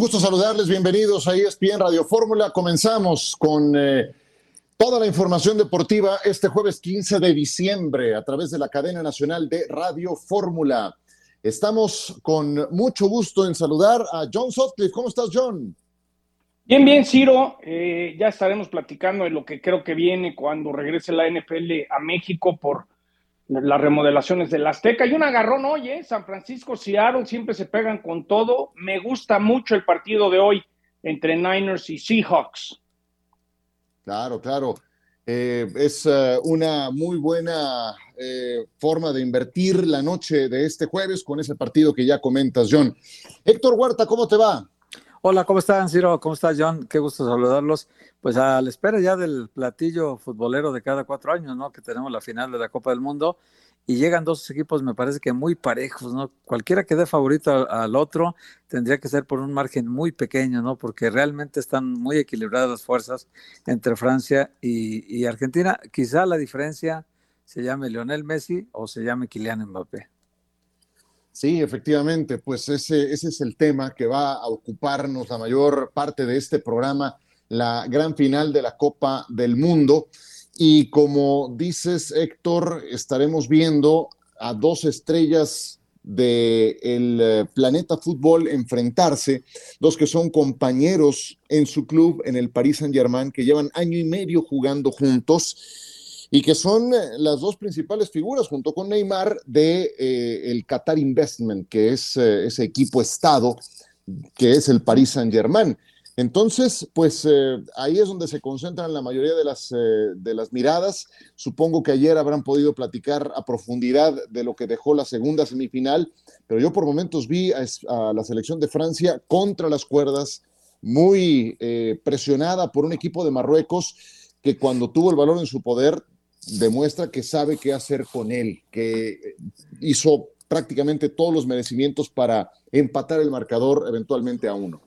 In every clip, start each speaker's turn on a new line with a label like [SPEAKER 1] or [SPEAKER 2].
[SPEAKER 1] Gusto saludarles, bienvenidos a ESPN Radio Fórmula. Comenzamos con eh, toda la información deportiva este jueves 15 de diciembre a través de la cadena nacional de Radio Fórmula. Estamos con mucho gusto en saludar a John Sutcliffe. ¿Cómo estás, John?
[SPEAKER 2] Bien, bien, Ciro. Eh, ya estaremos platicando de lo que creo que viene cuando regrese la NFL a México por las remodelaciones del Azteca y un agarrón hoy, ¿eh? San Francisco, Seattle siempre se pegan con todo. Me gusta mucho el partido de hoy entre Niners y Seahawks.
[SPEAKER 1] Claro, claro. Eh, es uh, una muy buena eh, forma de invertir la noche de este jueves con ese partido que ya comentas, John. Héctor Huerta, ¿cómo te va?
[SPEAKER 3] Hola, ¿cómo están, Ciro? ¿Cómo estás, John? Qué gusto saludarlos. Pues a la espera ya del platillo futbolero de cada cuatro años, ¿no? Que tenemos la final de la Copa del Mundo y llegan dos equipos, me parece que muy parejos, ¿no? Cualquiera que dé favorito al, al, otro tendría que ser por un margen muy pequeño, ¿no? Porque realmente están muy equilibradas las fuerzas entre Francia y, y Argentina. Quizá la diferencia se llame Lionel Messi o se llame Kylian Mbappé.
[SPEAKER 1] Sí, efectivamente, pues ese, ese es el tema que va a ocuparnos la mayor parte de este programa, la gran final de la Copa del Mundo. Y como dices, Héctor, estaremos viendo a dos estrellas del de planeta fútbol enfrentarse, dos que son compañeros en su club, en el Paris Saint-Germain, que llevan año y medio jugando juntos y que son las dos principales figuras junto con Neymar de eh, el Qatar Investment, que es eh, ese equipo estado que es el Paris Saint-Germain. Entonces, pues eh, ahí es donde se concentran la mayoría de las, eh, de las miradas. Supongo que ayer habrán podido platicar a profundidad de lo que dejó la segunda semifinal, pero yo por momentos vi a, a la selección de Francia contra las cuerdas, muy eh, presionada por un equipo de Marruecos que cuando tuvo el balón en su poder demuestra que sabe qué hacer con él, que hizo prácticamente todos los merecimientos para empatar el marcador eventualmente a uno.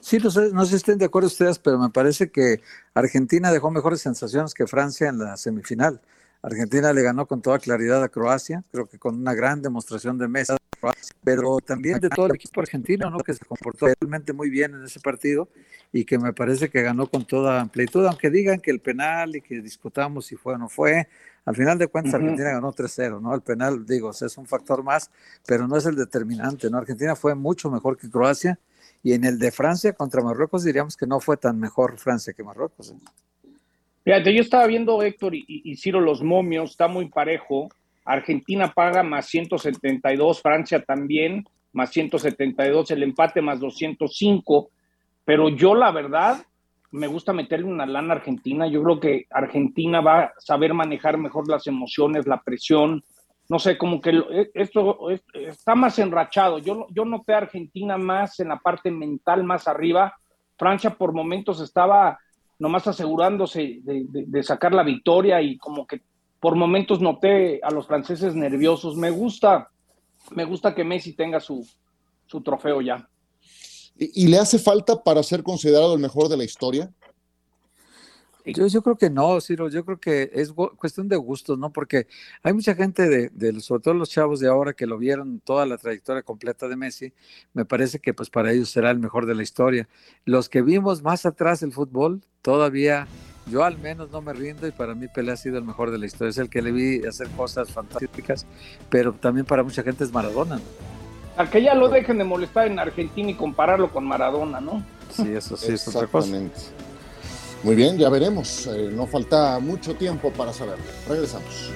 [SPEAKER 3] Sí, no sé, no sé si estén de acuerdo ustedes, pero me parece que Argentina dejó mejores sensaciones que Francia en la semifinal. Argentina le ganó con toda claridad a Croacia, creo que con una gran demostración de mesa, pero también de todo el equipo argentino, ¿no? que se comportó realmente muy bien en ese partido y que me parece que ganó con toda amplitud, aunque digan que el penal y que discutamos si fue o no fue, al final de cuentas, Argentina ganó 3-0, ¿no? El penal, digo, es un factor más, pero no es el determinante, ¿no? Argentina fue mucho mejor que Croacia y en el de Francia contra Marruecos diríamos que no fue tan mejor Francia que Marruecos. ¿eh?
[SPEAKER 2] Fíjate, yo estaba viendo Héctor y, y, Ciro los momios, está muy parejo. Argentina paga más 172, Francia también, más 172, el empate más 205. Pero yo, la verdad, me gusta meterle una lana a Argentina. Yo creo que Argentina va a saber manejar mejor las emociones, la presión, no sé, como que e, esto está más enrachado. Yo, yo noté a Argentina más en la parte mental, más arriba. Francia por momentos estaba nomás asegurándose de, de, de, sacar la victoria y como que por momentos noté a los franceses nerviosos. Me gusta, me gusta que Messi tenga su, su trofeo ya.
[SPEAKER 1] ¿Y, ¿Y le hace falta para ser considerado el mejor de la historia?
[SPEAKER 3] Yo, yo, creo que no, Ciro, yo creo que es cuestión de gustos, ¿no? Porque hay mucha gente, de, de, sobre todo los chavos de ahora, que lo vieron toda la trayectoria completa de Messi, me parece que pues para ellos será el mejor de la historia. Los que vimos más atrás el fútbol, todavía, yo al menos no me rindo y para mí Pelé ha sido el mejor de la historia, es el que le vi hacer cosas fantásticas, pero también para mucha gente es Maradona, ¿no?
[SPEAKER 2] A que ya lo dejen de molestar en Argentina y compararlo con Maradona, ¿no?
[SPEAKER 3] Sí, eso sí es otra cosa.
[SPEAKER 1] Muy bien, ya veremos. Eh, no falta mucho tiempo para saberlo. Regresamos.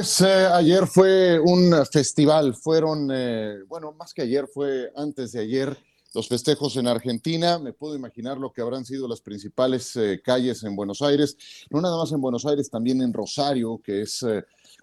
[SPEAKER 1] Pues eh, ayer fue un festival, fueron, eh, bueno, más que ayer, fue antes de ayer los festejos en Argentina. Me puedo imaginar lo que habrán sido las principales eh, calles en Buenos Aires, no nada más en Buenos Aires, también en Rosario, que es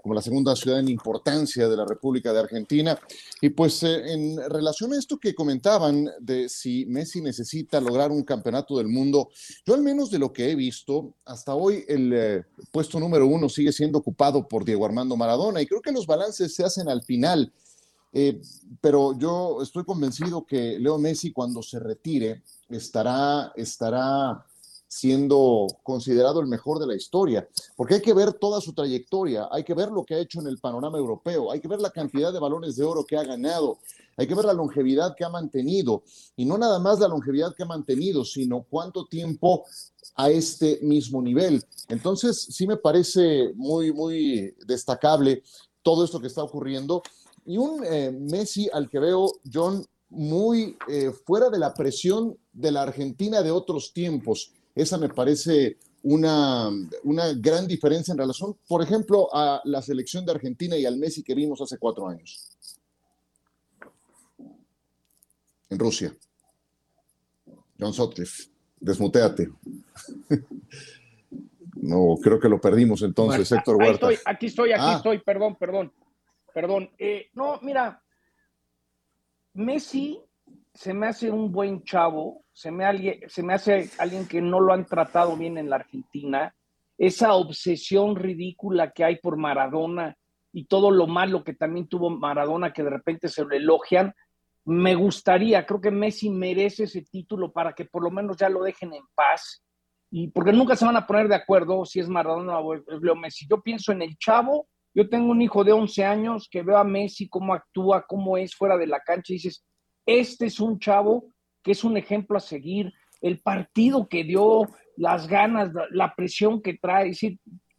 [SPEAKER 1] como la segunda ciudad en importancia de la República de Argentina. Y pues eh, en relación a esto que comentaban de si Messi necesita lograr un campeonato del mundo, yo al menos de lo que he visto, hasta hoy el eh, puesto número uno sigue siendo ocupado por Diego Armando Maradona y creo que los balances se hacen al final. Eh, pero yo estoy convencido que Leo Messi cuando se retire estará, estará siendo considerado el mejor de la historia, porque hay que ver toda su trayectoria, hay que ver lo que ha hecho en el panorama europeo, hay que ver la cantidad de balones de oro que ha ganado, hay que ver la longevidad que ha mantenido, y no nada más la longevidad que ha mantenido, sino cuánto tiempo a este mismo nivel. Entonces, sí me parece muy, muy destacable todo esto que está ocurriendo. Y un eh, Messi al que veo, John, muy eh, fuera de la presión de la Argentina de otros tiempos. Esa me parece una, una gran diferencia en relación, por ejemplo, a la selección de Argentina y al Messi que vimos hace cuatro años. En Rusia. John Sotcliffe, desmuteate. no, creo que lo perdimos entonces, Héctor Huerta.
[SPEAKER 2] aquí estoy, aquí ah. estoy, perdón, perdón, perdón. Eh, no, mira, Messi se me hace un buen chavo, se me, se me hace alguien que no lo han tratado bien en la Argentina. Esa obsesión ridícula que hay por Maradona y todo lo malo que también tuvo Maradona, que de repente se lo elogian, me gustaría, creo que Messi merece ese título para que por lo menos ya lo dejen en paz. Y porque nunca se van a poner de acuerdo si es Maradona o es Leo Messi. Yo pienso en el chavo, yo tengo un hijo de 11 años que veo a Messi cómo actúa, cómo es fuera de la cancha y dices, este es un chavo que es un ejemplo a seguir, el partido que dio, las ganas, la presión que trae,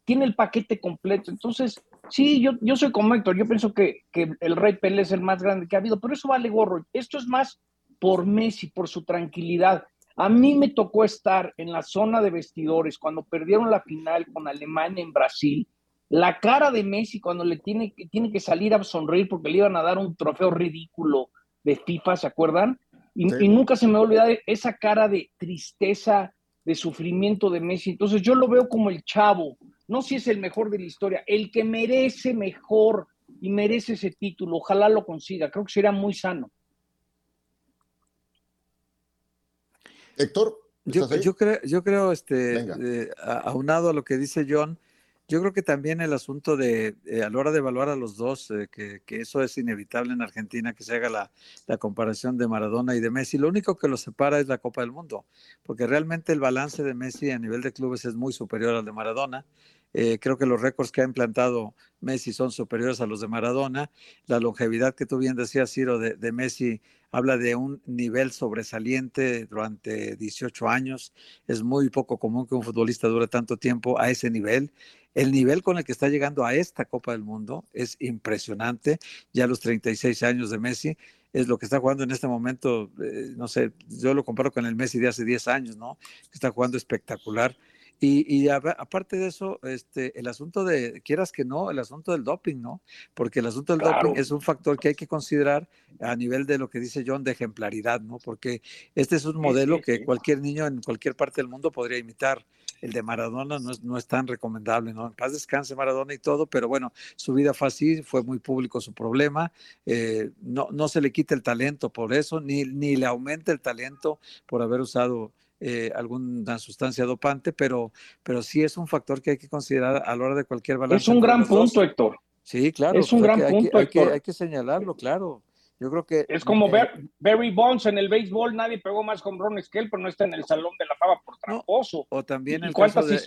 [SPEAKER 2] tiene el paquete completo. Entonces, sí, yo, yo soy como Héctor, yo pienso que, que el Rey Pelé es el más grande que ha habido, pero eso vale gorro. Esto es más por Messi, por su tranquilidad. A mí me tocó estar en la zona de vestidores cuando perdieron la final con Alemania en Brasil. La cara de Messi cuando le tiene, tiene que salir a sonreír porque le iban a dar un trofeo ridículo de FIFA, ¿se acuerdan? Y, nunca se me va a olvidar esa cara de tristeza, de sufrimiento de Messi. Entonces yo lo veo como el chavo, no si es el mejor de la historia, el que merece mejor y merece ese título. Ojalá lo consiga, creo que sería muy sano.
[SPEAKER 1] Héctor.
[SPEAKER 3] Yo, yo, creo, yo creo, este, eh, aunado a lo que dice John, yo creo que también el asunto de, eh, a la hora de evaluar a los dos, eh, que, eso es inevitable en Argentina, que se haga la, comparación de Maradona y de Messi, lo único que los separa es la Copa del Mundo, porque realmente el balance de Messi a nivel de clubes es muy superior al de Maradona. Eh, creo que los récords que ha implantado Messi son superiores a los de Maradona. La longevidad que tú bien decías, Ciro, de, Messi habla de un nivel sobresaliente durante 18 años. Es muy poco común que un futbolista dure tanto tiempo a ese nivel. El nivel con el que está llegando a esta Copa del Mundo es impresionante. Ya los 36 años de Messi es lo que está jugando en este momento. Eh, no sé, yo lo comparo con el Messi de hace 10 años, ¿no? Que está jugando espectacular. Y, aparte de eso, este, el asunto de, quieras que no, el asunto del doping, ¿no? Porque el asunto del doping es un factor que hay que considerar a nivel de lo que dice John de ejemplaridad, ¿no? Porque este es un modelo que cualquier niño en cualquier parte del mundo podría imitar. El de Maradona no es, no es tan recomendable, ¿no? En paz descanse Maradona y todo, pero bueno, su vida fue así, fue muy público su problema. Eh, no, no se le quita el talento por eso, ni, ni le aumenta el talento por haber usado eh, alguna sustancia dopante, pero, pero sí es un factor que hay que considerar a la hora de cualquier balance.
[SPEAKER 2] Es un gran punto, Héctor.
[SPEAKER 3] Sí, claro.
[SPEAKER 2] Es un gran punto,
[SPEAKER 3] hay que, hay que señalarlo, claro. Yo creo que.
[SPEAKER 2] Es como Barry Bonds en el béisbol, nadie pegó más con Ron que él, pero no está en el Salón de la Fama por tramposo.
[SPEAKER 3] o también el caso, de,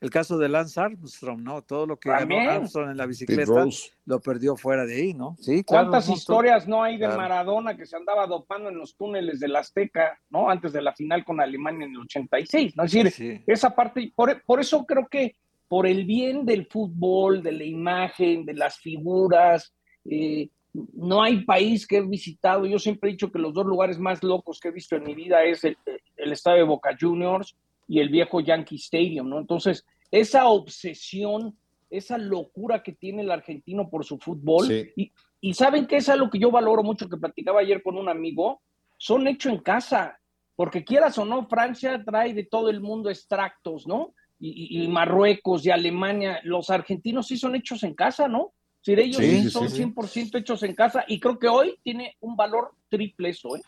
[SPEAKER 3] el caso de Lance Armstrong, ¿no? Todo lo que ganó Armstrong en la bicicleta lo perdió fuera de ahí, ¿no?
[SPEAKER 2] Sí, ¿Cuántas historias no hay de Maradona que se andaba dopando en los túneles del Azteca, ¿no? Antes de la final con Alemania en el 86, ¿no? Es decir, esa parte, por, por eso creo que por el bien del fútbol, de la imagen, de las figuras, eh, no hay país que he visitado. Yo siempre he dicho que los dos lugares más locos que he visto en mi vida es el, estadio de Boca Juniors y el viejo Yankee Stadium, ¿no? Entonces, esa obsesión esa locura que tiene el argentino por su fútbol. Y, y saben que es algo que yo valoro mucho, que platicaba ayer con un amigo, son hechos en casa, porque quieras o no, Francia trae de todo el mundo extractos, ¿no? Y, Marruecos y Alemania, los argentinos sí son hechos en casa, ¿no? Si ellos sí, son 100% hechos en casa y creo que hoy tiene un valor triple eso, ¿eh?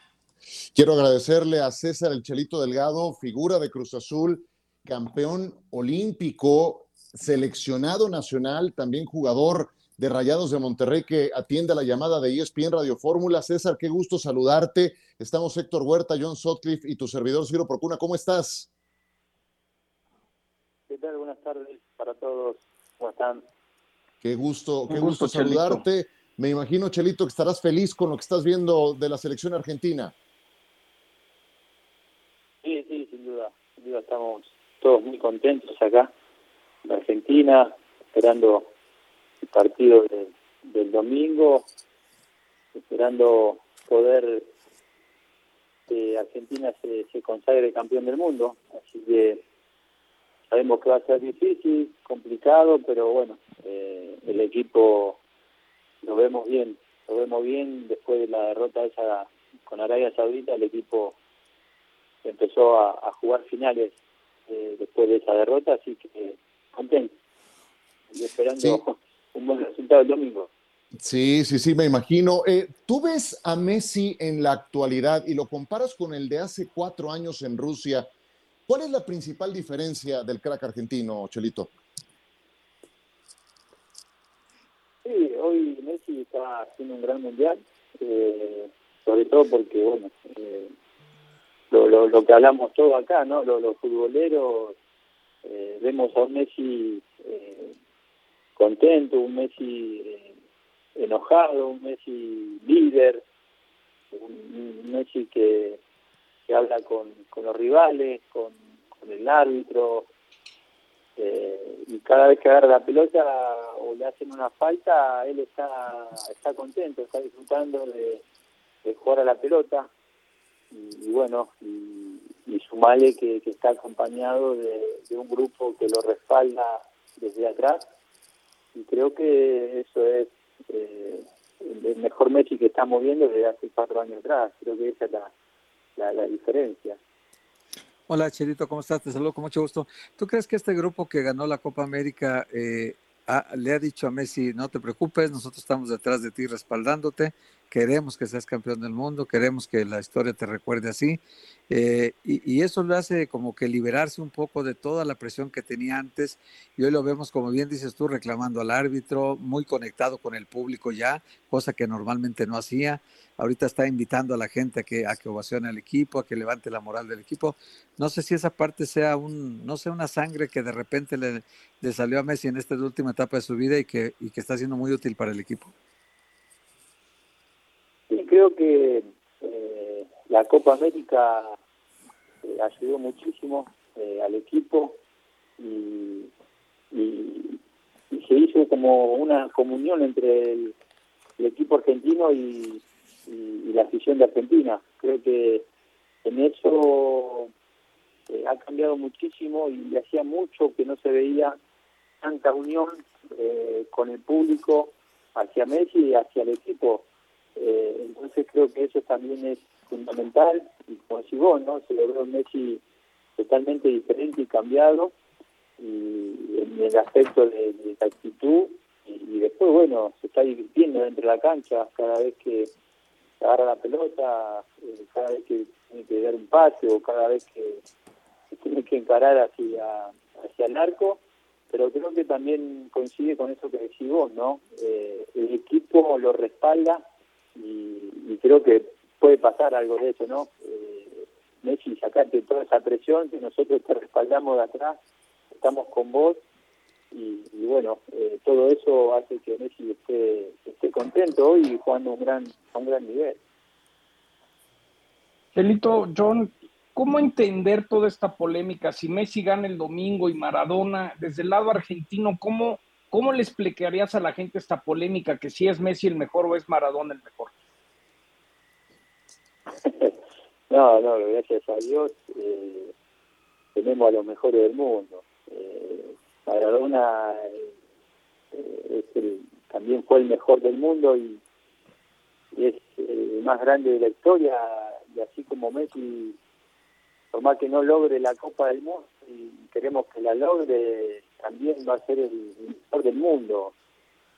[SPEAKER 1] Quiero agradecerle a César El Chelito Delgado, figura de Cruz Azul, campeón olímpico, seleccionado nacional, también jugador de Rayados de Monterrey que atiende a la llamada de ESPN Radio Fórmula. César, qué gusto saludarte. Estamos Héctor Huerta, John Sotcliffe y tu servidor Ciro Procuna. ¿Cómo estás?
[SPEAKER 4] ¿Qué tal? Buenas tardes para todos. ¿Cómo están?
[SPEAKER 1] Qué gusto, qué gusto, saludarte. Me imagino, Chelito, que estarás feliz con lo que estás viendo de la selección argentina.
[SPEAKER 4] Sí, sí, sin duda. Sin duda estamos todos muy contentos acá en Argentina, esperando el partido del domingo, esperando poder que Argentina se, se consagre campeón del mundo. Así que sabemos que va a ser difícil, complicado, pero bueno, eh, el equipo lo vemos bien, lo vemos bien después de la derrota esa con Arabia Saudita, el equipo empezó a, jugar finales eh, después de esa derrota, así que contento y esperando un buen resultado el domingo.
[SPEAKER 1] Sí, sí, sí, me imagino. Eh, Tú ves a Messi en la actualidad y lo comparas con el de hace cuatro años en Rusia. ¿Cuál es la principal diferencia del crack argentino, Chelito?
[SPEAKER 4] Sí, hoy Messi está haciendo un gran mundial, eh, sobre todo porque, bueno, eh, lo, que hablamos todo acá, ¿no? Los, futboleros, eh, vemos a un Messi contento, un Messi enojado, un Messi líder, un Messi que que habla con, con los rivales, con, con el árbitro, eh, y cada vez que agarra la pelota o le hacen una falta, él está, está contento, está disfrutando de, jugar a la pelota. Y, bueno, y, y sumale que, que está acompañado de, un grupo que lo respalda desde atrás. Y creo que eso es eh, el mejor Messi que estamos viendo desde hace cuatro años atrás. Creo que esa es la, la, diferencia.
[SPEAKER 3] Hola, Cherito, ¿cómo estás? Te saludo con mucho gusto. ¿Tú crees que este grupo que ganó la Copa América eh, le ha dicho a Messi, no te preocupes, nosotros estamos detrás de ti respaldándote, queremos que seas campeón del mundo, queremos que la historia te recuerde así, eh, y, eso lo hace como que liberarse un poco de toda la presión que tenía antes, y hoy lo vemos, como bien dices tú, reclamando al árbitro, muy conectado con el público ya, cosa que normalmente no hacía, ahorita está invitando a la gente a que, a que ovacione al equipo, a que levante la moral del equipo, no sé si esa parte sea un, no sé, una sangre que de repente le, le salió a Messi en esta última etapa de su vida y que, y que está siendo muy útil para el equipo.
[SPEAKER 4] Creo que eh, la Copa América eh, ayudó muchísimo eh, al equipo y, se hizo como una comunión entre el, equipo argentino y, y, la afición de Argentina. Creo que en eso ha cambiado muchísimo y hacía mucho que no se veía tanta unión eh, con el público hacia Messi y hacia el equipo. Eh, entonces creo que eso también es fundamental y como decís vos, ¿no? Se lo veo Messi totalmente diferente y cambiado y en el aspecto de, la actitud y, después, bueno, se está divirtiendo dentro de la cancha cada vez que agarra la pelota, eh, cada vez que tiene que dar un pase o cada vez que, tiene que encarar hacia, hacia el arco pero creo que también coincide con eso que decís vos, ¿no? Eh, el equipo lo respalda y, creo que puede pasar algo de eso, ¿no? Eh, Messi, sacarte toda esa presión, que nosotros te respaldamos de atrás, estamos con vos y, bueno, eh, todo eso hace que Messi esté, esté contento y jugando un gran, a un gran nivel.
[SPEAKER 2] Celito, John, ¿Cómo entender toda esta polémica? Si Messi gana el domingo y Maradona, desde el lado argentino, ¿cómo, cómo le explicarías a la gente esta polémica? Que si es Messi el mejor o es Maradona el mejor.
[SPEAKER 4] No, no, gracias a Dios eh, tenemos a los mejores del mundo. Eh, Maradona el, también fue el mejor del mundo y, es el más grande de la historia, y así como Messi, por más que no logre la Copa del Mundo, y queremos que la logre, también va a ser el mejor del mundo.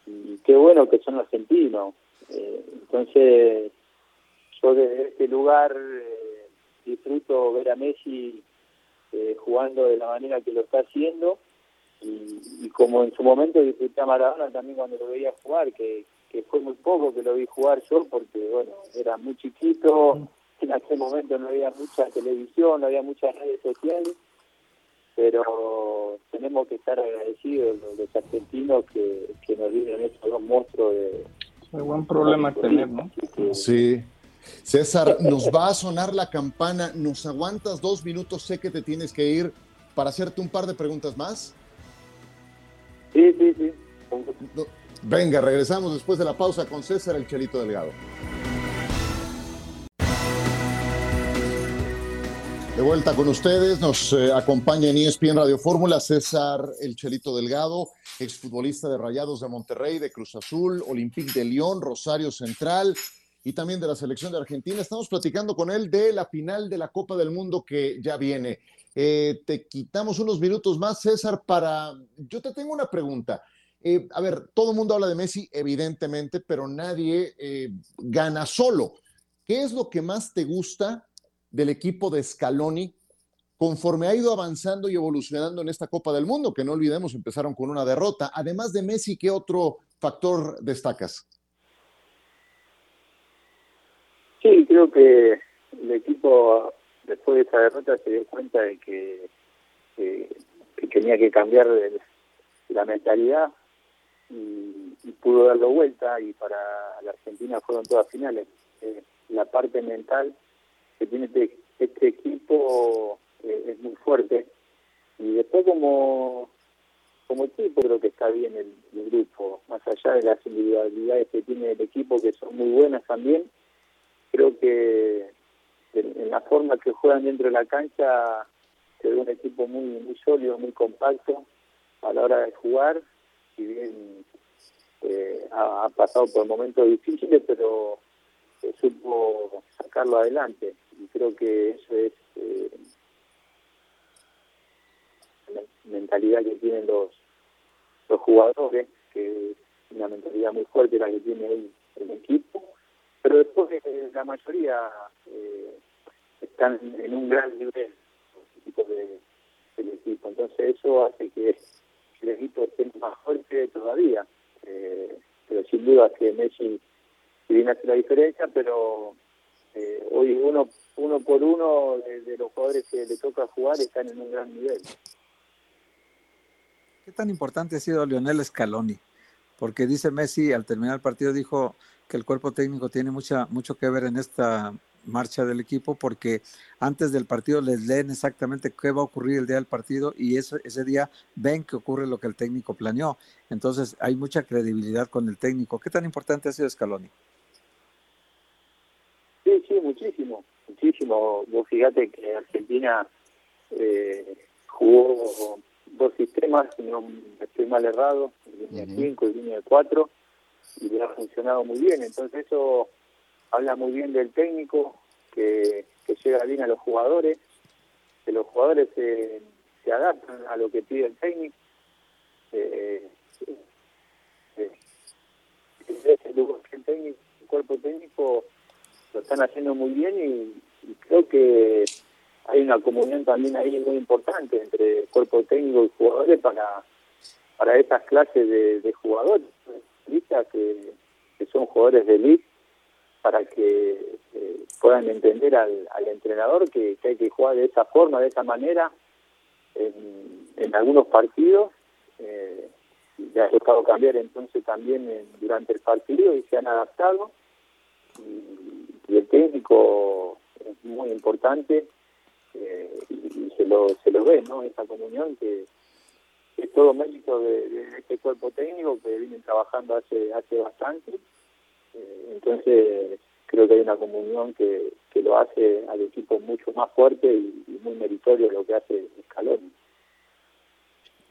[SPEAKER 4] Y qué bueno que son argentinos. Eh, entonces, yo desde este lugar eh, disfruto ver a Messi eh, jugando de la manera que lo está haciendo y, como en su momento disfruté a Maradona también cuando lo veía jugar, que, que fue muy poco que lo vi jugar yo porque bueno, era muy chiquito, en aquel momento no había mucha televisión, no había muchas redes sociales, pero tenemos que estar agradecidos los, argentinos que, que nos dieron estos dos monstruos de...
[SPEAKER 2] Buen problema tener, ¿no?
[SPEAKER 1] Sí. César, nos va a sonar la campana. ¿Nos aguantas dos minutos? Sé que te tienes que ir para hacerte un par de preguntas más.
[SPEAKER 4] Sí, sí, sí.
[SPEAKER 1] Venga, regresamos después de la pausa con César el Chelito Delgado. De vuelta con ustedes, nos eh, acompaña en ESPN Radio Fórmula César El Chelito Delgado, exfutbolista de Rayados de Monterrey, de Cruz Azul, Olympique de León, Rosario Central, y también de la selección de Argentina. Estamos platicando con él de la final de la Copa del Mundo que ya viene. Eh, te quitamos unos minutos más, César, para... Yo te tengo una pregunta. Eh, a ver, todo el mundo habla de Messi, evidentemente, pero nadie gana solo. ¿Qué es lo que más te gusta del equipo de Scaloni conforme ha ido avanzando y evolucionando en esta Copa del Mundo? Que no olvidemos, empezaron con una derrota. Además de Messi, ¿qué otro factor destacas?
[SPEAKER 4] Sí, creo que el equipo después de esa derrota se dio cuenta de que, tenía que cambiar la mentalidad y, pudo darlo vuelta y para la Argentina fueron todas finales. Eh, la parte mental que tiene este, este equipo eh, es muy fuerte. Y después como como equipo creo que está bien el, grupo, más allá de las individualidades que tiene el equipo que son muy buenas también creo que en, la forma que juegan dentro de la cancha se ve un equipo muy muy sólido, muy compacto a la hora de jugar, si bien eh, ha, pasado por momentos difíciles, pero eh, supo sacarlo adelante creo que eso es eh, la mentalidad que tienen los los jugadores, que es una mentalidad muy fuerte la que tiene el, el equipo pero después eh, la mayoría eh, están en un gran nivel los de, del equipo, entonces eso hace que el equipo esté más fuerte todavía, eh, pero sin duda que Messi viene a hacer la diferencia, pero hoy uno uno por uno de, los jugadores que le toca jugar están en un gran nivel.
[SPEAKER 3] ¿Qué tan importante ha sido Lionel Scaloni? Porque dice Messi, al terminar el partido, dijo, que el cuerpo técnico tiene mucha, mucho que ver en esta marcha del equipo porque antes del partido les leen exactamente qué va a ocurrir el día del partido y ese, ese día ven que ocurre lo que el técnico planeó. Entonces hay mucha credibilidad con el técnico. ¿Qué tan importante ha sido Scaloni?
[SPEAKER 4] Sí, sí, muchísimo, muchísimo. Vos fíjate que Argentina eh, jugó dos sistemas, si no estoy mal errado, línea 5 y línea 4 y le ha funcionado muy bien. Entonces eso habla muy bien del técnico, que, que llega bien a los jugadores, que los jugadores se, se adaptan a lo que pide el técnico. Eh, eh, el, técnico, el cuerpo técnico lo están haciendo muy bien y, creo que hay una comunión también ahí muy importante entre el cuerpo técnico y jugadores para para esas clases de, jugadores que, son jugadores de elite para que eh, puedan entender al, entrenador que, hay que jugar de esa forma, de esa manera en, algunos partidos. Eh, ya ha tocado cambiar entonces también durante el partido y se han adaptado. Y, el técnico es muy importante eh, y, se lo se lo ve, ¿no? Esa comunión que, es todo mérito de, este cuerpo técnico que vienen trabajando hace hace bastante. Eh, entonces creo que hay una comunión que, que lo hace al equipo mucho más fuerte y, muy meritorio lo que hace Scaloni.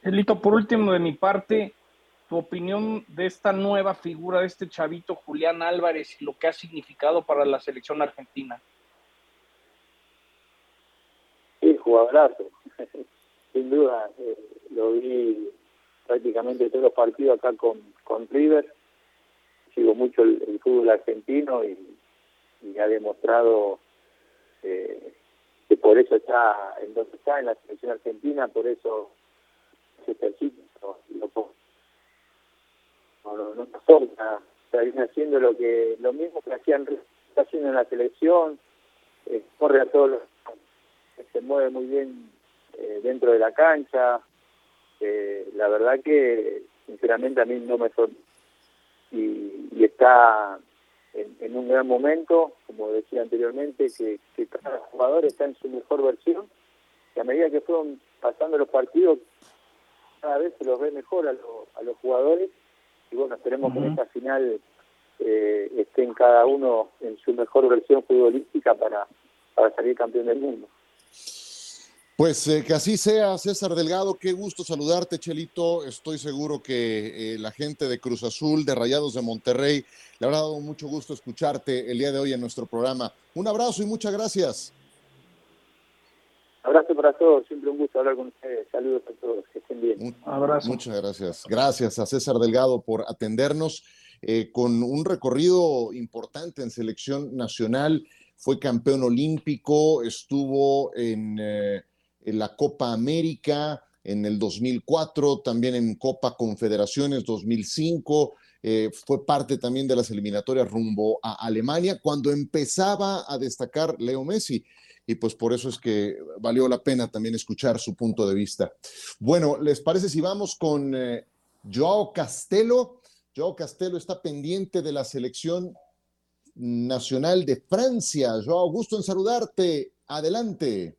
[SPEAKER 2] Elito, por último de mi parte, tu opinión de esta nueva figura, de este chavito Julián Álvarez y lo que ha significado para la selección argentina.
[SPEAKER 4] Sí, jugadorazo, sin duda. Eh, lo vi prácticamente todos los partidos acá con, con River. Sigo mucho el, fútbol argentino y, ha demostrado eh, que por eso está en donde está, en la selección argentina, por eso se ejercita lo, no, no, está haciendo lo que lo mismo que hacían está haciendo en la selección, eh, corre a todos los, se mueve muy bien eh, dentro de la cancha, eh, la verdad que sinceramente a mí no me son y, y está en, un gran momento, como decía anteriormente, que, que cada jugador está en su mejor versión. Y a medida que fueron pasando los partidos cada vez se los ve mejor a, a los jugadores y bueno, esperemos que en esta final eh, estén cada uno en su mejor versión futbolística para, para salir campeón del mundo.
[SPEAKER 1] Pues eh, que así sea, César Delgado, qué gusto saludarte, Chelito. Estoy seguro que eh, la gente de Cruz Azul, de Rayados de Monterrey, le habrá dado mucho gusto escucharte el día de hoy en nuestro programa. Un abrazo y muchas gracias.
[SPEAKER 4] Abrazo para todos, siempre un gusto hablar con ustedes. Saludos a todos, que estén bien. Un
[SPEAKER 1] abrazo. Muchas gracias. Gracias a César Delgado por atendernos eh, con un recorrido importante en selección nacional. Fue campeón olímpico, estuvo en, eh, en la Copa América en el 2004, también en Copa Confederaciones 2005. Eh, fue parte también de las eliminatorias rumbo a Alemania, cuando empezaba a destacar Leo Messi y pues por eso es que valió la pena también escuchar su punto de vista. Bueno, ¿les parece si vamos con eh, Joao Castelo? Joao Castelo está pendiente de la selección nacional de Francia. Joao, gusto en saludarte. Adelante.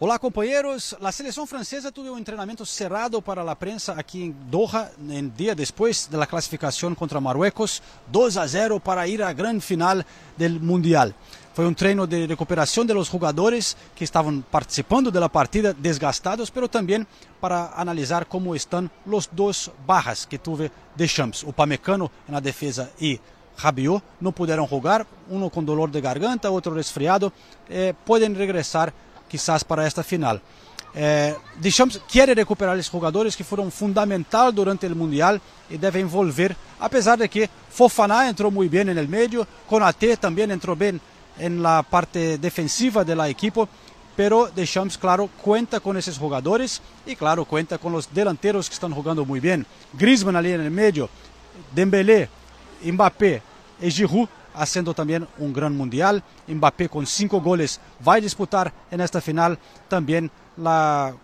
[SPEAKER 5] Olá, companheiros. A seleção francesa teve um treinamento cerrado para a prensa aqui em Doha, um dia depois da classificação contra Marruecos, 2 a 0 para ir à grande final do Mundial. Foi um treino de recuperação dos jogadores que estavam participando da partida, desgastados, mas também para analisar como estão os dois barras que teve Deschamps, o Pamecano na defesa e Rabiot, não puderam jogar, um com dolor de garganta, outro resfriado, eh, podem regressar quizás para esta final. Eh, Deschamps quiere recuperar los jugadores que fueron fundamental durante el Mundial y debe volver, a pesar de que Fofana entró muy bien en el medio, Conate también entró bien en la parte defensiva del equipo, pero Deschamps, claro, cuenta con esos jugadores y, claro, cuenta con los delanteros que están jugando muy bien. Griezmann ali en el medio, Dembélé, Mbappé y Giroud haciendo también un gran mundial. Mbappé con cinco goles va a disputar en esta final también la,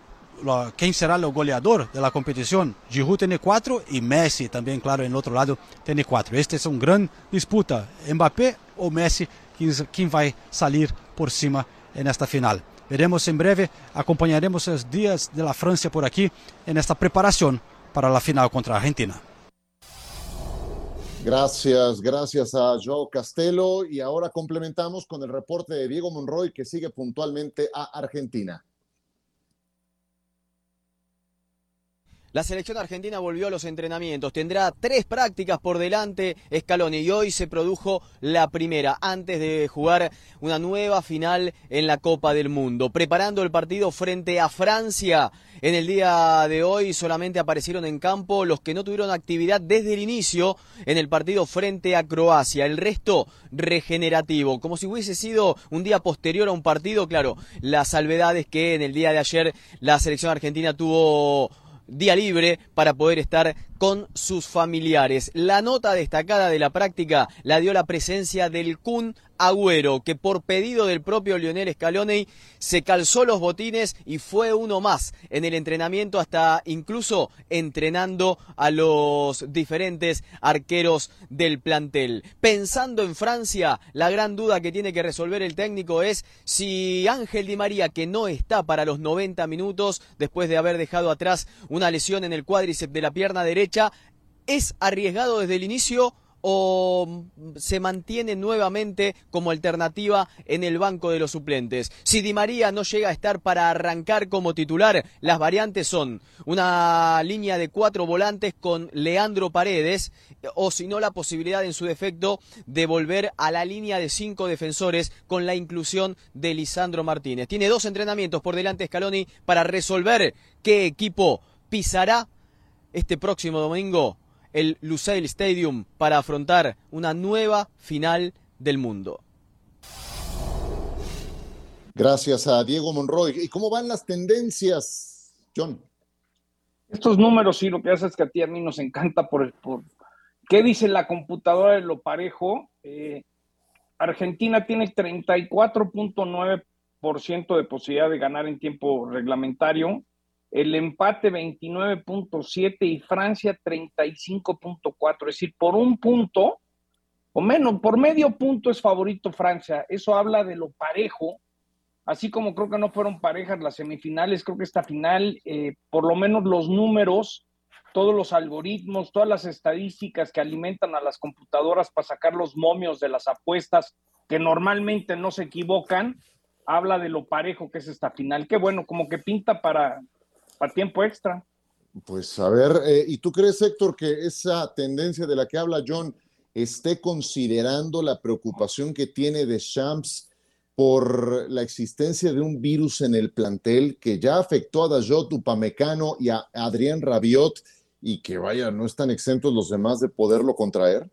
[SPEAKER 5] la, quién será el goleador de la competición. Giroud tiene cuatro y Messi también, claro, en el otro lado tiene cuatro. Este es un gran disputa, Mbappé o Messi, quién va a salir por cima en esta final. Veremos en breve, acompañaremos los días de la Francia por aquí en esta preparación para la final contra Argentina.
[SPEAKER 1] Gracias, gracias a Joe Castelo. Y ahora complementamos con el reporte de Diego Monroy, que sigue puntualmente a Argentina.
[SPEAKER 6] La selección argentina volvió a los entrenamientos. Tendrá tres prácticas por delante Scaloni y hoy se produjo la primera antes de jugar una nueva final en la Copa del Mundo. Preparando el partido frente a Francia. En el día de hoy solamente aparecieron en campo los que no tuvieron actividad desde el inicio en el partido frente a Croacia. El resto regenerativo, como si hubiese sido un día posterior a un partido. Claro, la salvedad es que en el día de ayer la selección argentina tuvo día libre para poder estar con sus familiares. La nota destacada de la práctica la dio la presencia del Kun Agüero, que por pedido del propio Lionel Scaloni se calzó los botines y fue uno más en el entrenamiento, hasta incluso entrenando a los diferentes arqueros del plantel. Pensando en Francia, la gran duda que tiene que resolver el técnico es si Ángel Di María, que no está para los 90 minutos después de haber dejado atrás una lesión en el cuádriceps de la pierna derecha, es arriesgado desde el inicio o se mantiene nuevamente como alternativa en el banco de los suplentes. Si Di María no llega a estar para arrancar como titular, las variantes son una línea de cuatro volantes con Leandro Paredes o si no la posibilidad en su defecto de volver a la línea de cinco defensores con la inclusión de Lisandro Martínez. Tiene dos entrenamientos por delante Scaloni para resolver qué equipo pisará este próximo domingo el Lusail Stadium para afrontar una nueva final del mundo.
[SPEAKER 1] Gracias a Diego Monroy. ¿Y cómo van las tendencias, John?
[SPEAKER 2] Estos números, sí, lo que hace es que a ti a mí nos encanta por, por qué dice la computadora de lo parejo. Eh, Argentina tiene 34.9% de posibilidad de ganar en tiempo reglamentario, el empate 29.7 y Francia 35.4, es decir, por un punto o menos, por medio punto es favorito Francia. Eso habla de lo parejo, así como creo que no fueron parejas las semifinales, creo que esta final, eh, por lo menos los números, todos los algoritmos, todas las estadísticas que alimentan a las computadoras para sacar los momios de las apuestas, que normalmente no se equivocan, habla de lo parejo que es esta final. Qué bueno, como que pinta para, para tiempo extra.
[SPEAKER 1] Pues a ver, eh, ¿y tú crees, Héctor, que esa tendencia de la que habla John esté considerando la preocupación que tiene de Champs por la existencia de un virus en el plantel que ya afectó a Dayot Upamecano y a Adrián Rabiot y que vaya, no están exentos los demás de poderlo contraer?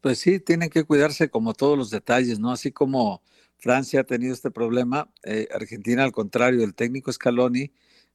[SPEAKER 3] Pues sí, tienen que cuidarse como todos los detalles, ¿no? Así como Francia ha tenido este problema, eh, Argentina al contrario, el técnico Scaloni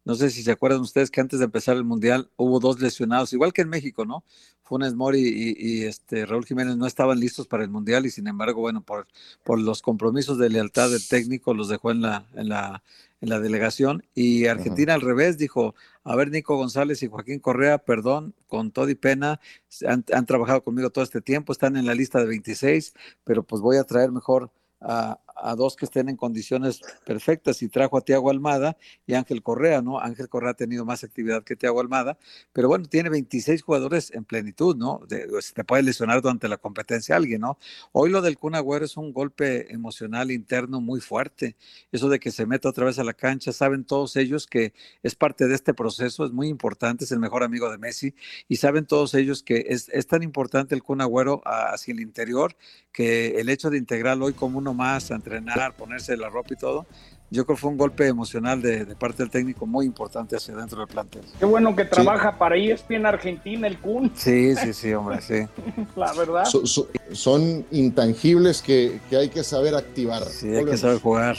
[SPEAKER 3] no sé si se acuerdan ustedes que antes de empezar el Mundial hubo dos lesionados, igual que en México, ¿no? Funes Mori y, este Raúl Jiménez no estaban listos para el Mundial y sin embargo, bueno, por, por los compromisos de lealtad del técnico los dejó en la, en la, en la delegación y Argentina al revés dijo, a ver, Nico González y Joaquín Correa, perdón, con todo y pena, han, han trabajado conmigo todo este tiempo, están en la lista de 26, pero pues voy a traer mejor a, a, dos que estén en condiciones perfectas y trajo a Tiago Almada y Ángel Correa, ¿no? Ángel Correa ha tenido más actividad que Tiago Almada, pero bueno, tiene 26 jugadores en plenitud, ¿no? De, se te puede lesionar durante la competencia alguien, ¿no? Hoy lo del Kun Agüero es un golpe emocional interno muy fuerte. Eso de que se meta otra vez a la cancha, saben todos ellos que es parte de este proceso, es muy importante, es el mejor amigo de Messi y saben todos ellos que es, tan importante el Kun Agüero hacia el interior que el hecho de integrarlo hoy como uno más ante entrenar, ponerse la ropa y todo, yo creo que fue un golpe emocional de, parte del técnico muy importante hacia dentro del plantel.
[SPEAKER 2] Qué bueno que trabaja para ESPN Argentina el Kun.
[SPEAKER 3] Sí, sí, sí, hombre, sí.
[SPEAKER 2] la verdad.
[SPEAKER 1] son intangibles que, que, hay que saber activar.
[SPEAKER 3] Sí, hay que saber jugar.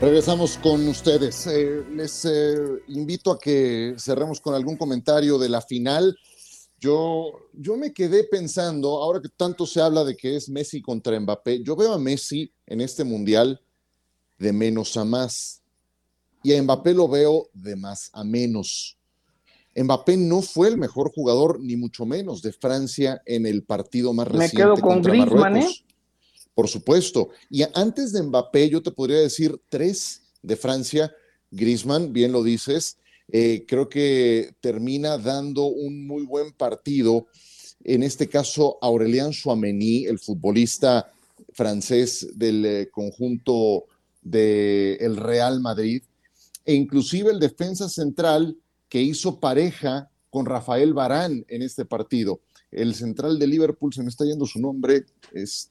[SPEAKER 1] Regresamos con ustedes. Eh, les eh, invito a que cerremos con algún comentario de la final. Yo, yo me quedé pensando, ahora que tanto se habla de que es Messi contra Mbappé, yo veo a Messi en este mundial de menos a más y a Mbappé lo veo de más a menos. Mbappé no fue el mejor jugador, ni mucho menos, de Francia en el partido más reciente.
[SPEAKER 2] Me quedo con Griezmann, ¿eh?
[SPEAKER 1] Por supuesto. Y antes de Mbappé, yo te podría decir tres de Francia. Griezmann, bien lo dices, eh, creo que termina dando un muy buen partido. En este caso, Aurelien Chouameni, el futbolista francés del eh, conjunto del Real Madrid, e inclusive el defensa central que hizo pareja con Rafael Barán en este partido. El central de Liverpool, se me está yendo su nombre, es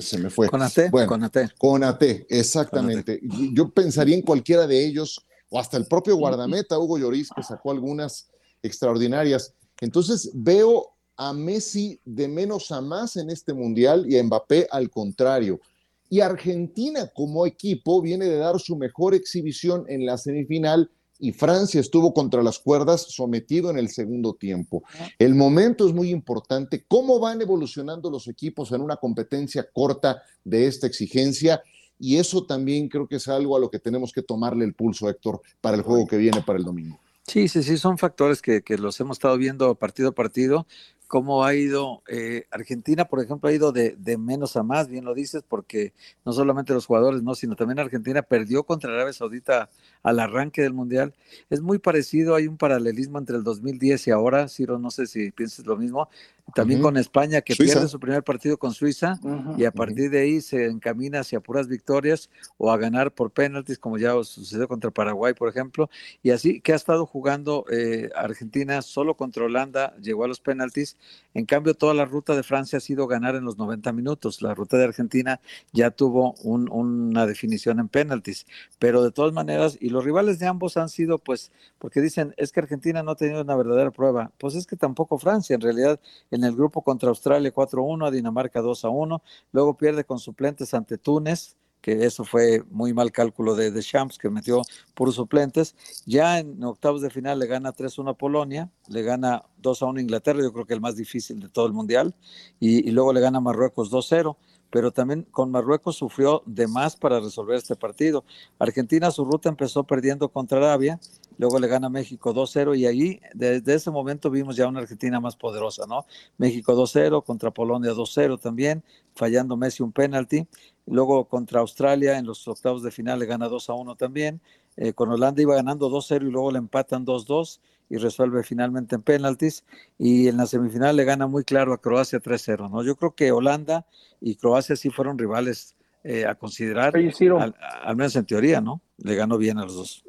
[SPEAKER 1] se me fue.
[SPEAKER 3] Con AT.
[SPEAKER 1] Bueno,
[SPEAKER 3] con AT.
[SPEAKER 1] Con AT, exactamente. Yo pensaría en cualquiera de ellos, o hasta el propio guardameta, Hugo Lloris, que sacó algunas extraordinarias. Entonces veo a Messi de menos a más en este mundial y a Mbappé al contrario. Y Argentina como equipo viene de dar su mejor exhibición en la semifinal y Francia estuvo contra las cuerdas sometido en el segundo tiempo. El momento es muy importante. ¿Cómo van evolucionando los equipos en una competencia corta de esta exigencia? Y eso también creo que es algo a lo que tenemos que tomarle el pulso, Héctor, para el juego que viene para el domingo.
[SPEAKER 3] Sí, sí, sí, son factores que, que los hemos estado viendo partido a partido cómo ha ido eh, Argentina, por ejemplo, ha ido de, de, menos a más, bien lo dices, porque no solamente los jugadores, no, sino también Argentina perdió contra Arabia Saudita al arranque del Mundial. Es muy parecido, hay un paralelismo entre el 2010 y ahora, Ciro, no sé si piensas lo mismo, también con España, que pierde su primer partido con Suiza y a partir de ahí se encamina hacia puras victorias o a ganar por penaltis, como ya sucedió contra Paraguay, por ejemplo, y así que ha estado jugando eh, Argentina solo contra Holanda, llegó a los penaltis, en cambio toda la ruta de Francia ha sido ganar en los 90 minutos, la ruta de Argentina ya tuvo una definición en penaltis, pero de todas maneras, y los rivales de ambos han sido, pues, porque dicen, es que Argentina no ha tenido una verdadera prueba, pues es que tampoco Francia, en realidad en el grupo contra Australia 4-1, a Dinamarca 2-1, luego pierde con suplentes ante Túnez, que eso fue muy mal cálculo de, de Champs, que metió por suplentes. Ya en octavos de final le gana 3-1 a Polonia, le gana 2-1 a Inglaterra, yo creo que el más difícil de todo el mundial, y, y luego le gana a Marruecos 2-0 pero también con Marruecos sufrió de más para resolver este partido. Argentina su ruta empezó perdiendo contra Arabia, luego le gana México 2-0 y ahí desde ese momento vimos ya una Argentina más poderosa, ¿no? México 2-0 contra Polonia 2-0 también, fallando Messi un penalti, luego contra Australia en los octavos de final le gana 2-1 también, eh, con Holanda iba ganando 2-0 y luego le empatan 2-2 y resuelve finalmente en penaltis. Y en la semifinal le gana muy claro a Croacia 3-0. ¿no? Yo creo que Holanda y Croacia sí fueron rivales eh, a considerar, al, menos en teoría, ¿no? Le ganó bien a los dos.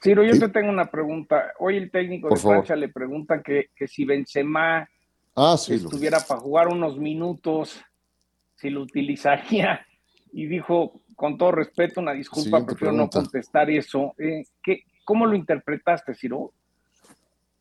[SPEAKER 2] Ciro, yo te tengo una pregunta. Hoy el técnico de Francia le pregunta que, que si Benzema ah, estuviera para jugar unos minutos, si lo utilizaría. Y dijo, con todo respeto, una disculpa, prefiero no contestar eso. Eh, ¿qué, ¿Cómo lo interpretaste, Ciro?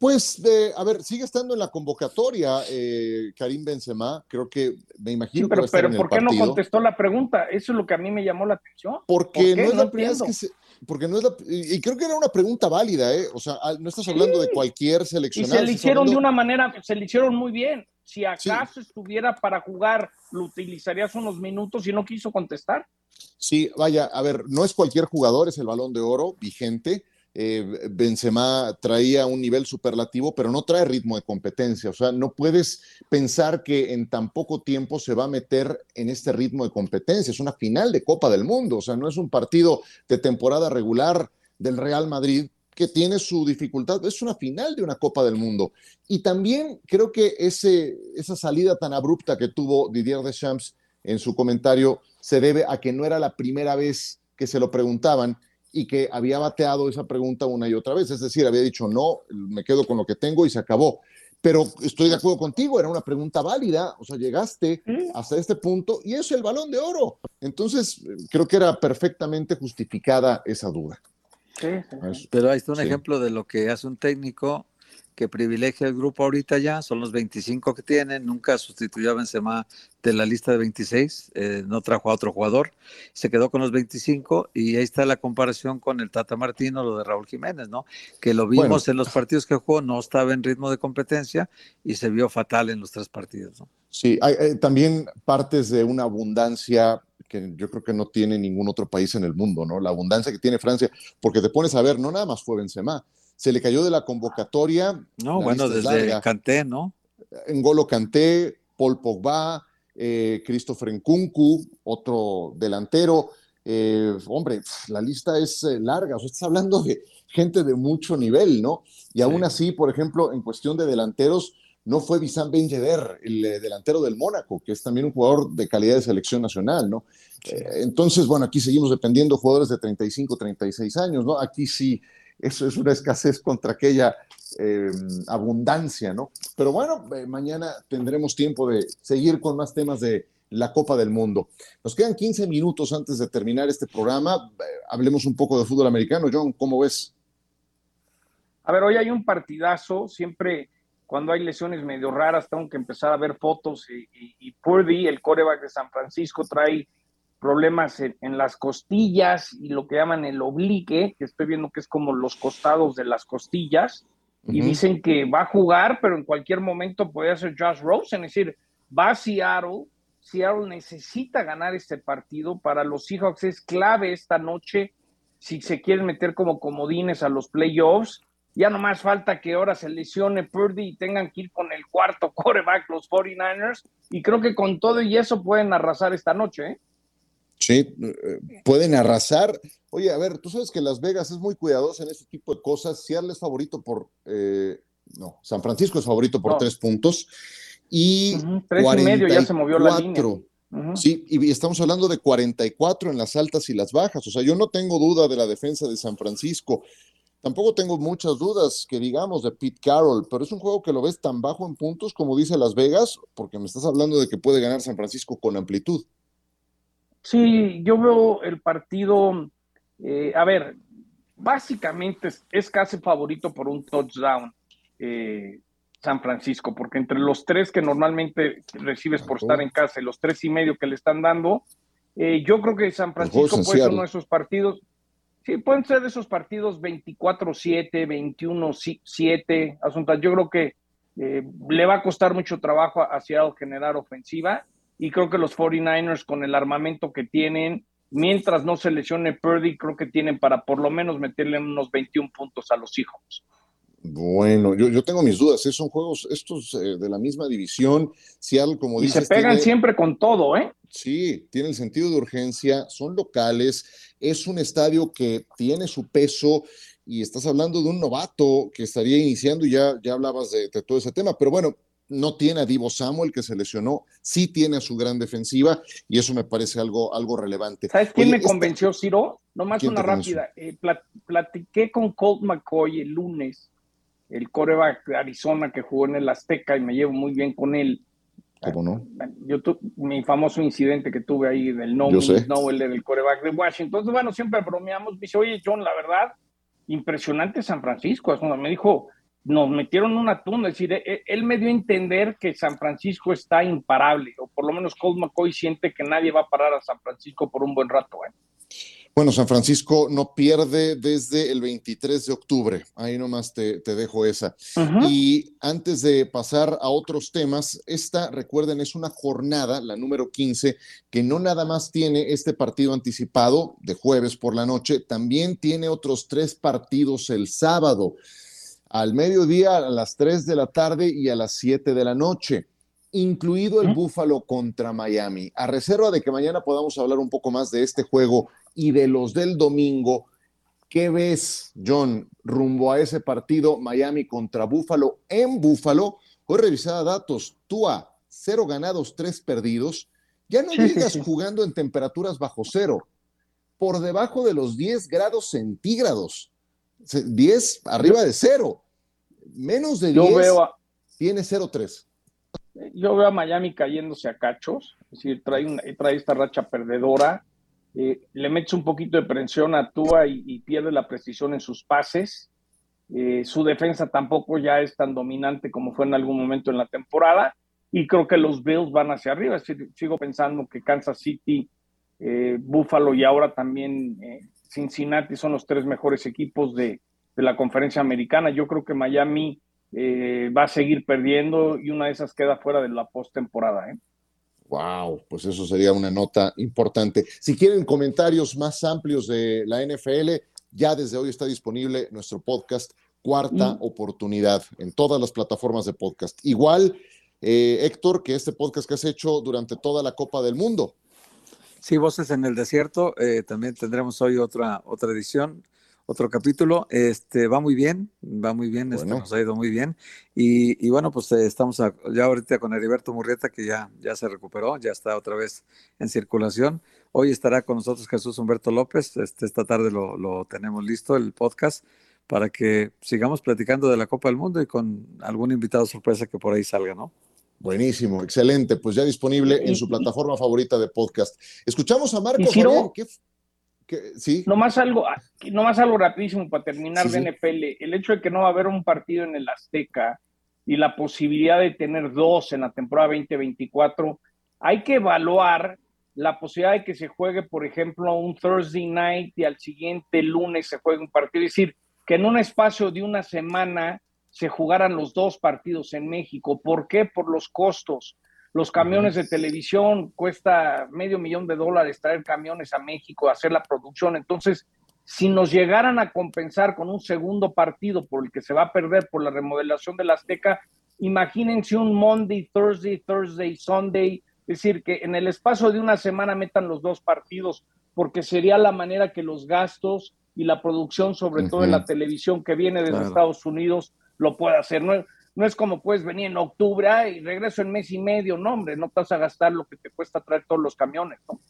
[SPEAKER 1] Pues, de, a ver, sigue estando en la convocatoria eh, Karim Benzema, creo que me imagino
[SPEAKER 2] pero,
[SPEAKER 1] que
[SPEAKER 2] pero ¿por qué no contestó la pregunta? Eso es lo que a mí me llamó la atención.
[SPEAKER 1] Porque no es la primera vez que se, porque no es la, y creo que era una pregunta válida, ¿eh? O sea, no estás hablando de cualquier seleccionado.
[SPEAKER 2] Y se le hicieron de una manera, se le hicieron muy bien. Si acaso estuviera para jugar, lo utilizarías unos minutos y no quiso contestar.
[SPEAKER 1] Sí, vaya, a ver, no es cualquier jugador, es el balón de oro vigente eh, Benzema traía un nivel superlativo, pero no trae ritmo de competencia. O sea, no puedes pensar que en tan poco tiempo se va a meter en este ritmo de competencia. Es una final de Copa del Mundo, o sea, no es un partido de temporada regular del Real Madrid que tiene su dificultad, es una final de una Copa del Mundo. Y también creo que esa salida tan abrupta que tuvo Didier Deschamps en su comentario se debe a que no era la primera vez que se lo preguntaban y que había bateado esa pregunta una y otra vez. Es decir, había dicho, no, me quedo con lo que tengo y se acabó. Pero estoy de acuerdo contigo, era una pregunta válida, o sea, llegaste hasta este punto y es el balón de oro. Entonces, creo que era perfectamente justificada esa duda.
[SPEAKER 3] Sí, Pero ahí está un ejemplo de lo que hace un técnico que privilegia el grupo ahorita ya, son los 25 que tienen, nunca sustituyó a Benzema de la lista de 26, eh, no trajo a otro jugador, se quedó con los 25 y ahí está la comparación con el Tata Martino, lo de Raúl Jiménez, ¿no? Que lo vimos en los partidos que jugó, no estaba en ritmo de competencia y se vio fatal en los tres partidos, ¿no?
[SPEAKER 1] Sí, hay, eh, también partes de una abundancia que yo creo que no tiene ningún otro país en el mundo, ¿no? La abundancia que tiene Francia, porque te pones a ver, no nada más fue Benzema, se le cayó de la convocatoria.
[SPEAKER 3] No, bueno, desde Canté, ¿no?
[SPEAKER 1] Engolo Canté, Paul Pogba, eh, Christopher Nkunku, otro delantero. Eh, hombre, la lista es eh, larga, o sea, estás hablando de gente de mucho nivel, ¿no? Y aún así, por ejemplo, en cuestión de delanteros, no fue Bissam Ben Yedder, el delantero del Mónaco, que es también un jugador de calidad de selección nacional, ¿no? entonces, bueno, aquí seguimos dependiendo de jugadores de 35, 36 años, ¿no? Aquí sí eso es una escasez contra aquella em, abundancia, ¿no? Pero bueno, eh, mañana tendremos tiempo de seguir con más temas de la Copa del Mundo. Nos quedan 15 minutos antes de terminar este programa. Eh, hablemos un poco de fútbol americano. John, ¿cómo ves?
[SPEAKER 2] A ver, hoy hay un partidazo, siempre cuando hay lesiones medio raras tengo que empezar a ver fotos y, y Purdy, el coreback de San Francisco, trae problemas en, las costillas y lo que llaman el oblique, que estoy viendo que es como los costados de las costillas, y dicen que va a jugar, pero en cualquier momento puede ser Josh Rosen, es decir, va a Seattle, Seattle necesita ganar este partido, para los Seahawks es clave esta noche si se quieren meter como comodines a los playoffs, Ya nomás falta que ahora se lesione Purdy y tengan que ir con el cuarto coreback los 49ers. Y creo que con todo y eso pueden arrasar esta noche. ¿eh?
[SPEAKER 1] Sí, eh, pueden arrasar. Oye, a ver, tú sabes que Las Vegas es muy cuidadosa en este tipo de cosas. Seattle es favorito por, eh, no, San Francisco es favorito por tres puntos. Y
[SPEAKER 2] tres y medio ya se movió la línea.
[SPEAKER 1] Sí, y estamos hablando de 44 en las altas y las bajas. O sea, yo no tengo duda de la defensa de San Francisco. Tampoco tengo muchas dudas que digamos de Pete Carroll, pero es un juego que lo ves tan bajo en puntos como dice Las Vegas, porque me estás hablando de que puede ganar San Francisco con amplitud.
[SPEAKER 2] Sí, yo veo el partido, eh, a ver, básicamente es, casi favorito por un touchdown eh, San Francisco, porque entre los tres que normalmente recibes por estar en casa y los tres y medio que le están dando, eh, yo creo que San Francisco puede ser uno de esos partidos, Sí, pueden ser de esos partidos 24-7, 21-7, asuntos. Yo creo que eh, le va a costar mucho trabajo a Seattle generar ofensiva y creo que los 49ers con el armamento que tienen, mientras no se lesione Purdy, creo que tienen para por lo menos meterle unos 21 puntos a los hijos.
[SPEAKER 1] Bueno, yo, yo tengo mis dudas. ¿eh? Son juegos estos eh, de la misma división. Seattle, como
[SPEAKER 2] y se pegan siempre con todo, ¿eh?
[SPEAKER 1] Sí, tiene el sentido de urgencia, son locales, es un estadio que tiene su peso y estás hablando de un novato que estaría iniciando y ya, ya hablabas de, todo ese tema, pero bueno, no tiene a Divo Samuel que se lesionó, sí tiene a su gran defensiva y eso me parece algo, algo relevante.
[SPEAKER 2] ¿Sabes quién me convenció, Ciro? Nomás una rápida. Eh, platiqué con Colt McCoy el lunes, el coreback de Arizona que jugó en el Azteca y me llevo muy bien con él
[SPEAKER 1] ¿Cómo no?
[SPEAKER 2] Yo mi famoso incidente que tuve ahí del no, no el del coreback de Washington. Entonces, bueno, siempre bromeamos. Me dice, oye, John, la verdad, impresionante San Francisco. Me dijo, nos metieron una tunda. Es decir, e, e, él me dio a entender que San Francisco está imparable, o por lo menos Colt McCoy siente que nadie va a parar a San Francisco por un buen rato. ¿eh?
[SPEAKER 1] Bueno, San Francisco no pierde desde el 23 de octubre. Ahí nomás te, dejo esa. Y antes de pasar a otros temas, esta, recuerden, es una jornada, la número 15, que no nada más tiene este partido anticipado de jueves por la noche, también tiene otros tres partidos el sábado, al mediodía, a las 3 de la tarde y a las 7 de la noche incluido el Búfalo contra Miami. A reserva de que mañana podamos hablar un poco más de este juego y de los del domingo. ¿Qué ves, John, rumbo a ese partido Miami contra Búfalo en Búfalo? Hoy revisada datos, Tua, cero ganados, tres perdidos. Ya no digas jugando en temperaturas bajo cero, por debajo de los 10 grados centígrados, 10 arriba de cero, menos de 10 tiene 0-3.
[SPEAKER 2] Yo veo a Miami cayéndose a cachos, es decir, trae, una, trae esta racha perdedora eh, le metes un poquito de presión a Tua y, pierde la precisión en sus pases. Eh, su defensa tampoco ya es tan dominante como fue en algún momento en la temporada. Y creo que los Bills van hacia arriba. sigo pensando que Kansas City, eh, Buffalo y ahora también Cincinnati son los tres mejores equipos de, de, la conferencia americana. Yo creo que Miami va a seguir perdiendo y una de esas queda fuera de la postemporada. ¿eh?
[SPEAKER 1] Wow, pues eso sería una nota importante. Si quieren comentarios más amplios de la NFL, ya desde hoy está disponible nuestro podcast Cuarta Oportunidad en todas las plataformas de podcast. Igual, eh, Héctor, que este podcast que has hecho durante toda la Copa del Mundo.
[SPEAKER 3] Sí, Voces en el Desierto. Eh, también tendremos hoy otra, otra edición otro capítulo. Este va muy bien, va muy bien, este, nos ha ido muy bien. Y, bueno, pues eh, estamos ya ahorita con Heriberto Murrieta, que ya, ya se recuperó, ya está otra vez en circulación. Hoy estará con nosotros Jesús Humberto López. Este, esta tarde lo, lo tenemos listo, el podcast, para que sigamos platicando de la Copa del Mundo y con algún invitado sorpresa que por ahí salga, ¿no?
[SPEAKER 1] Buenísimo, excelente. Pues ya disponible en su plataforma favorita de podcast. Escuchamos a Marcos. ¿Qué, sí.
[SPEAKER 2] Nomás algo, ah, nomás algo rapidísimo para terminar de NFL. El hecho de que no va a haber un partido en el Azteca y la posibilidad de tener dos en la temporada 2024, hay que evaluar la posibilidad de que se juegue, por ejemplo, un Thursday night y al siguiente lunes se juegue un partido. Es decir, que en un espacio de una semana se jugaran los dos partidos en México. ¿Por qué? Por los costos. Los camiones de televisión cuesta medio millón de dólares traer camiones a México, hacer la producción. Entonces, si nos llegaran a compensar con un segundo partido por el que se va a perder por la remodelación del Azteca, imagínense un Monday, Thursday, Thursday, Sunday, es decir, que en el espacio de una semana metan los dos partidos, porque sería la manera que los gastos y la producción, sobre todo en la televisión que viene de Estados Unidos, lo pueda hacer. No, no es como puedes venir en octubre y regreso en mes y medio, no, hombre, no vas a gastar lo que te cuesta traer todos los camiones, ¿no?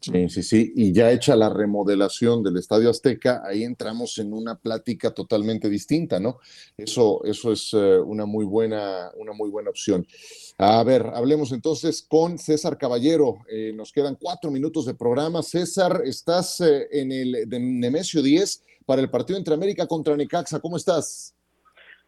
[SPEAKER 1] Sí, sí, sí. Y ya hecha la remodelación del Estadio Azteca, ahí entramos en una plática totalmente distinta, ¿no? Eso, eso es eh, una, muy buena, una muy buena opción. A ver, hablemos entonces con César Caballero. Eh, nos quedan cuatro minutos de programa. César, estás eh, en el de Nemesio 10 para el partido entre América contra Necaxa. ¿Cómo estás?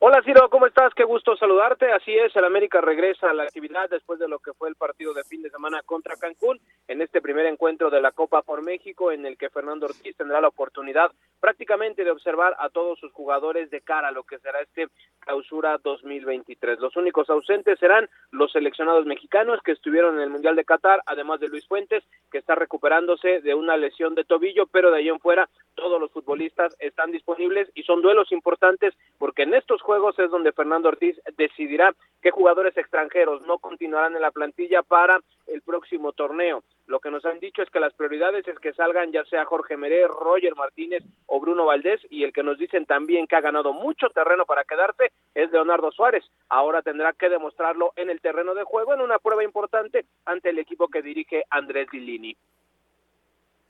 [SPEAKER 7] Hola Ciro, ¿cómo estás? Qué gusto saludarte. Así es, el América regresa a la actividad después de lo que fue el partido de fin de semana contra Cancún en este primer encuentro de la Copa por México en el que Fernando Ortiz tendrá la oportunidad prácticamente de observar a todos sus jugadores de cara a lo que será este clausura 2023. Los únicos ausentes serán los seleccionados mexicanos que estuvieron en el Mundial de Qatar, además de Luis Fuentes, que está recuperándose de una lesión de tobillo, pero de ahí en fuera todos los futbolistas están disponibles y son duelos importantes porque en estos juegos es donde Fernando Ortiz decidirá qué jugadores extranjeros no continuarán en la plantilla para el próximo torneo. Lo que nos han dicho es que las prioridades es que salgan ya sea Jorge Meré, Roger Martínez o Bruno Valdés y el que nos dicen también que ha ganado mucho terreno para quedarse es Leonardo Suárez. Ahora tendrá que demostrarlo en el terreno de juego en una prueba importante ante el equipo que dirige Andrés Lilini.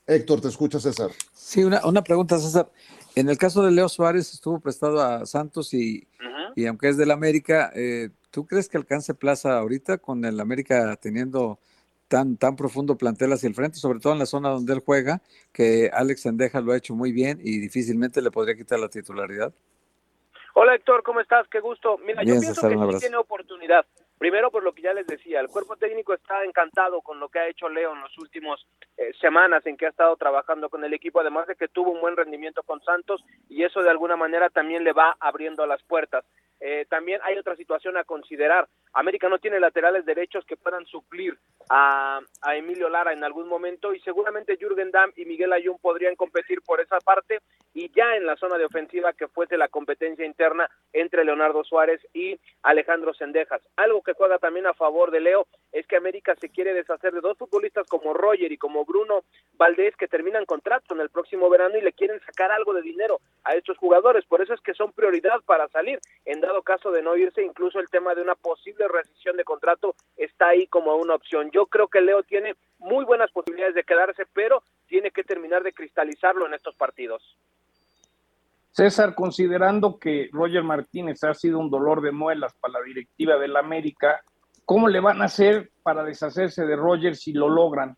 [SPEAKER 1] Héctor, te escucha César.
[SPEAKER 3] Sí, una, una pregunta, César. En el caso de Leo Suárez estuvo prestado a Santos y, y aunque es del América, eh, ¿tú crees que alcance plaza ahorita con el América teniendo tan, tan profundo plantel hacia el frente, sobre todo en la zona donde él juega, que Alex Sendeja lo ha hecho muy bien y difícilmente le podría quitar la titularidad?
[SPEAKER 7] Hola Héctor, ¿cómo estás? Qué gusto. Mira, yo pienso que sí tiene oportunidad. Primero, por lo que ya les decía, el cuerpo técnico está encantado con lo que ha hecho Leo en las últimas eh, semanas en que ha estado trabajando con el equipo, además de que tuvo un buen rendimiento con Santos y eso de alguna manera también le va abriendo las puertas. Eh, también hay otra situación a considerar. América no tiene laterales derechos que puedan suplir a, a, Emilio Lara en algún momento y seguramente Jürgen Damm y Miguel Ayun podrían competir por esa parte y ya en la zona de ofensiva que fuese la competencia interna entre Leonardo Suárez y Alejandro Sendejas. Algo que juega también a favor de Leo es que América se quiere deshacer de dos futbolistas como Roger y como Bruno Valdés que terminan contrato en el próximo verano y le quieren sacar algo de dinero a estos jugadores. Por eso es que son prioridad para salir. En dado caso de no irse, incluso el tema de una posible rescisión de contrato está ahí como una opción. Yo creo que Leo tiene muy buenas posibilidades de quedarse, pero tiene que terminar de cristalizarlo en estos partidos.
[SPEAKER 2] César, considerando que Roger Martínez ha sido un dolor de muelas para la directiva del América, ¿cómo le van a hacer para deshacerse de Roger si lo logran?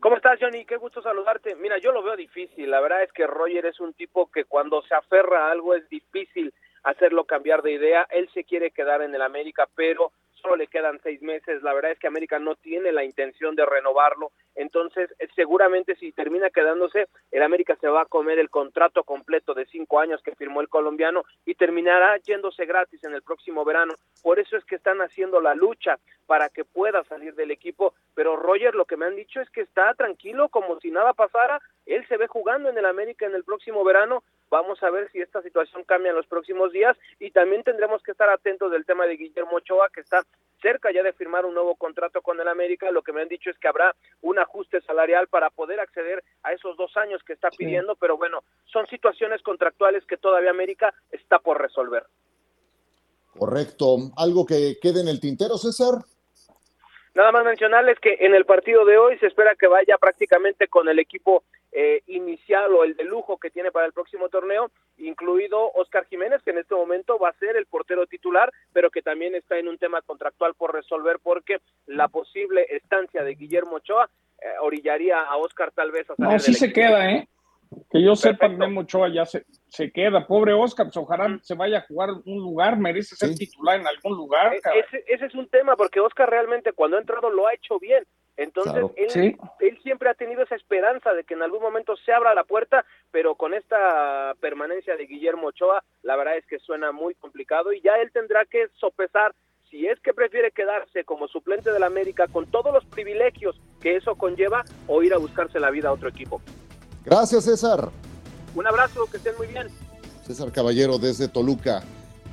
[SPEAKER 7] ¿Cómo estás, Johnny? Qué gusto saludarte. Mira, yo lo veo difícil. La verdad es que Roger es un tipo que cuando se aferra a algo es difícil hacerlo cambiar de idea. Él se quiere quedar en el América, pero solo le quedan seis meses. La verdad es que América no tiene la intención de renovarlo. Entonces, eh, seguramente si termina quedándose, el América se va a comer el contrato completo de cinco años que firmó el colombiano y terminará yéndose gratis en el próximo verano. Por eso es que están haciendo la lucha para que pueda salir del equipo. Pero Roger, lo que me han dicho es que está tranquilo, como si nada pasara. Él se ve jugando en el América en el próximo verano. Vamos a ver si esta situación cambia en los próximos días y también tendremos que estar atentos del tema de Guillermo Ochoa, que está cerca ya de firmar un nuevo contrato con el América. Lo que me han dicho es que habrá un ajuste salarial para poder acceder a esos dos años que está pidiendo, pero bueno, son situaciones contractuales que todavía América está por resolver.
[SPEAKER 1] Correcto. ¿Algo que quede en el tintero, César?
[SPEAKER 7] Nada más mencionarles que en el partido de hoy se espera que vaya prácticamente con el equipo eh, inicial o el de lujo que tiene para el próximo torneo, incluido Oscar Jiménez, que en este momento va a ser el portero titular, pero que también está en un tema contractual por resolver porque la posible estancia de Guillermo Ochoa eh, orillaría a Oscar tal vez a
[SPEAKER 2] salir No, sí se queda, ¿eh? Que yo sepa, Memo Ochoa ya se, se queda. Pobre Oscar, pues ojalá se vaya a jugar un lugar, merece ser titular en algún lugar.
[SPEAKER 7] E, ese, ese, es un tema, porque Oscar realmente cuando ha entrado lo ha hecho bien. Entonces, él, él, siempre ha tenido esa esperanza de que en algún momento se abra la puerta, pero con esta permanencia de Guillermo Ochoa, la verdad es que suena muy complicado y ya él tendrá que sopesar si es que prefiere quedarse como suplente de la América con todos los privilegios que eso conlleva o ir a buscarse la vida a otro equipo.
[SPEAKER 1] Gracias, César.
[SPEAKER 7] Un abrazo, que estén muy bien.
[SPEAKER 1] César Caballero desde Toluca.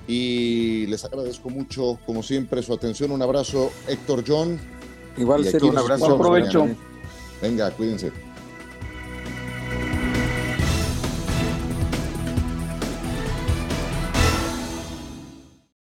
[SPEAKER 1] Y les agradezco mucho, como siempre, su atención. Un abrazo, Héctor John.
[SPEAKER 3] Igual, y un abrazo.
[SPEAKER 2] Buen provecho.
[SPEAKER 1] Venga, cuídense.